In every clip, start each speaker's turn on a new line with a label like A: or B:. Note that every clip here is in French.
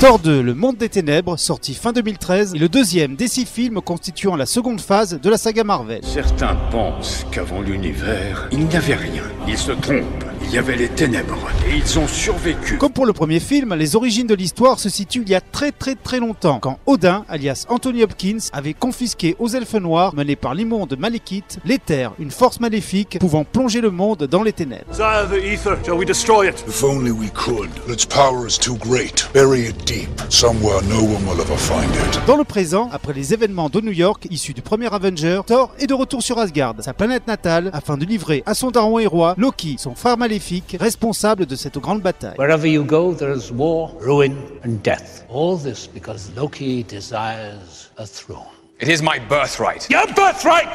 A: Thor 2, Le Monde des Ténèbres, sorti fin 2013, est le deuxième des six films constituant la seconde phase de la saga Marvel.
B: Certains pensent qu'avant l'univers, il n'y avait rien. Ils se trompent. Il y avait les ténèbres et ils ont survécu.
A: Comme pour le premier film, les origines de l'histoire se situent il y a très très très longtemps, quand Odin, alias Anthony Hopkins, avait confisqué aux elfes noirs, menés par l'immonde Malekith, l'éther, une force maléfique pouvant plonger le monde dans les ténèbres.
C: Desire the ether, shall we destroy it?
D: If only we could. Its power is too great. Bury it deep, somewhere no one will ever find it.
A: Dans le présent, après les événements de New York issus du premier Avenger, Thor est de retour sur Asgard, sa planète natale, afin de livrer à son daron et roi, Loki, son frère maléfique, responsable de cette grande bataille.
E: Wherever you go, there is war, ruin, and death. All this because Loki desires a throne.
C: It is my birthright.
E: Your birthright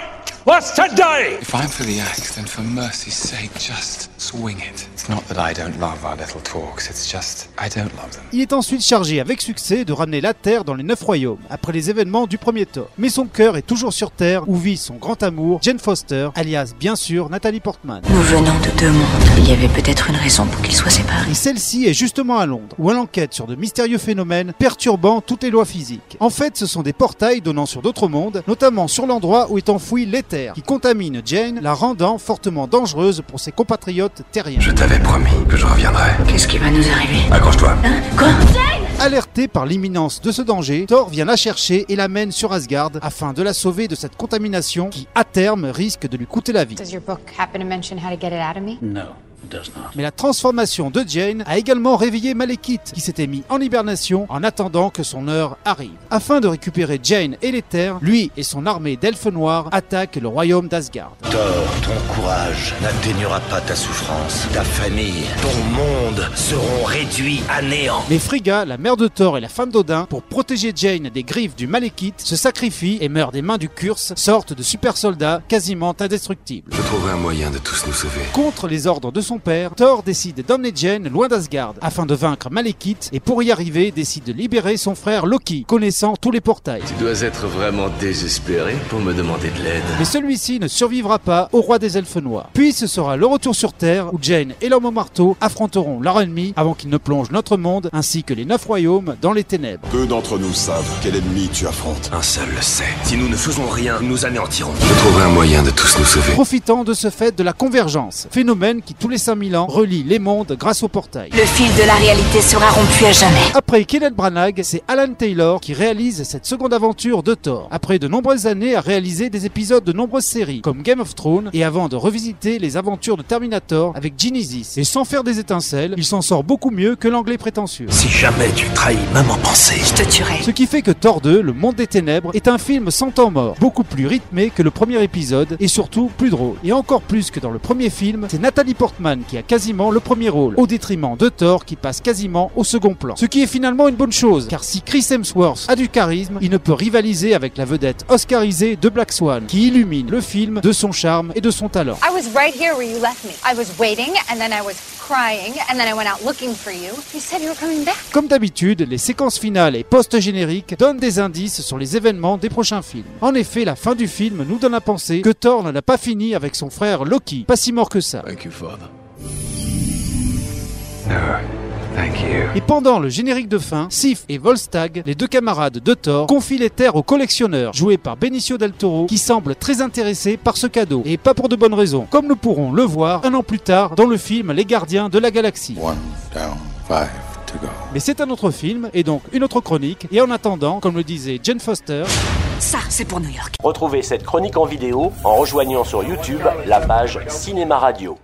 E: was to die!
F: If I'm for the axe, then for mercy's sake, just swing it. It's not that I don't love our little talks, it's just I don't love them.
A: Il est ensuite chargé avec succès de ramener la Terre dans les Neuf Royaumes, après les événements du premier Thor. Mais son cœur est toujours sur Terre, où vit son grand amour, Jane Foster, alias bien sûr Nathalie Portman.
G: Nous venons de deux mondes. Il y avait peut-être une raison pour qu'ils soient séparés.
A: Et celle-ci est justement à Londres, où elle enquête sur de mystérieux phénomènes perturbant toutes les lois physiques. En fait, ce sont des portails donnant sur d'autres mondes, notamment sur l'endroit où est enfoui qui contamine Jane, la rendant fortement dangereuse pour ses compatriotes terriens.
F: Je t'avais promis que je reviendrai.
G: Qu'est-ce qui va nous arriver?
F: Accroche-toi.
G: Hein? Quoi?
A: Alerté par l'imminence de ce danger, Thor vient la chercher et l'amène sur Asgard afin de la sauver de cette contamination qui, à terme, risque de lui coûter la vie.
H: Does your book happen to mention how to get it out of me?
E: No.
A: Mais la transformation de Jane a également réveillé Malekith, qui s'était mis en hibernation en attendant que son heure arrive. Afin de récupérer Jane et les terres, lui et son armée d'elfes noirs attaquent le royaume d'Asgard.
I: Thor, ton courage n'atténuera pas ta souffrance. Ta famille, ton monde seront réduits à néant.
A: Mais Frigga, la mère de Thor et la femme d'Odin, pour protéger Jane des griffes du Malekith, se sacrifient et meurent des mains du Curse, sorte de super soldats quasiment indestructibles.
F: Je trouverai un moyen de tous nous sauver.
A: Contre les ordres de son père, Thor décide d'emmener Jane loin d'Asgard afin de vaincre Malekith et pour y arriver décide de libérer son frère Loki, connaissant tous les portails.
I: Tu dois être vraiment désespéré pour me demander de l'aide.
A: Mais celui-ci ne survivra pas au roi des elfes noirs. Puis ce sera le retour sur Terre où Jane et l'homme au marteau affronteront leur ennemi avant qu'il ne plonge notre monde ainsi que les neuf royaumes dans les ténèbres.
D: Peu d'entre nous savent quel ennemi tu affrontes.
I: Un seul le sait. Si nous ne faisons rien, nous nous anéantirons.
F: Je trouverai un moyen de tous nous sauver.
A: Profitant de ce fait de la convergence, phénomène qui tous les 5000 ans relie les mondes grâce au portail.
G: Le fil de la réalité sera rompu à jamais.
A: Après Kenneth Branagh, c'est Alan Taylor qui réalise cette seconde aventure de Thor. Après de nombreuses années à réaliser des épisodes de nombreuses séries, comme Game of Thrones, et avant de revisiter les aventures de Terminator avec Genesis. Et sans faire des étincelles, il s'en sort beaucoup mieux que l'anglais prétentieux.
I: Si jamais tu trahis même en pensée,
G: Je te tuerai.
A: Ce qui fait que Thor 2, Le Monde des Ténèbres, est un film sans temps mort, beaucoup plus rythmé que le premier épisode et surtout plus drôle. Et encore plus que dans le premier film, c'est Nathalie Portman qui a quasiment le premier rôle, au détriment de Thor qui passe quasiment au second plan. Ce qui est finalement une bonne chose, car si Chris Hemsworth a du charisme, il ne peut rivaliser avec la vedette oscarisée de Black Swan, qui illumine le film de son charme et de son talent.
H: I was right here where you left me. I was waiting, and then I was crying, and then I went out looking for you. You said you were coming back.
A: Comme d'habitude, les séquences finales et post-génériques donnent des indices sur les événements des prochains films. En effet, la fin du film nous donne à penser que Thor n'en a pas fini avec son frère Loki, pas si mort que ça.
F: Thank you, Father. You.
A: Et pendant le générique de fin, Sif et Volstagg, les deux camarades de Thor, confient les terres au collectionneur, joué par Benicio del Toro, qui semble très intéressé par ce cadeau, et pas pour de bonnes raisons, comme nous pourrons le voir un an plus tard dans le film Les Gardiens de la Galaxie.
D: One down, five to
J: to go.
A: Mais c'est un autre film et donc une autre chronique. Et en attendant, comme le disait Jane Foster,
G: Ça, c'est pour New York.
K: Retrouvez cette chronique en vidéo en rejoignant sur YouTube la page Cinéma Radio.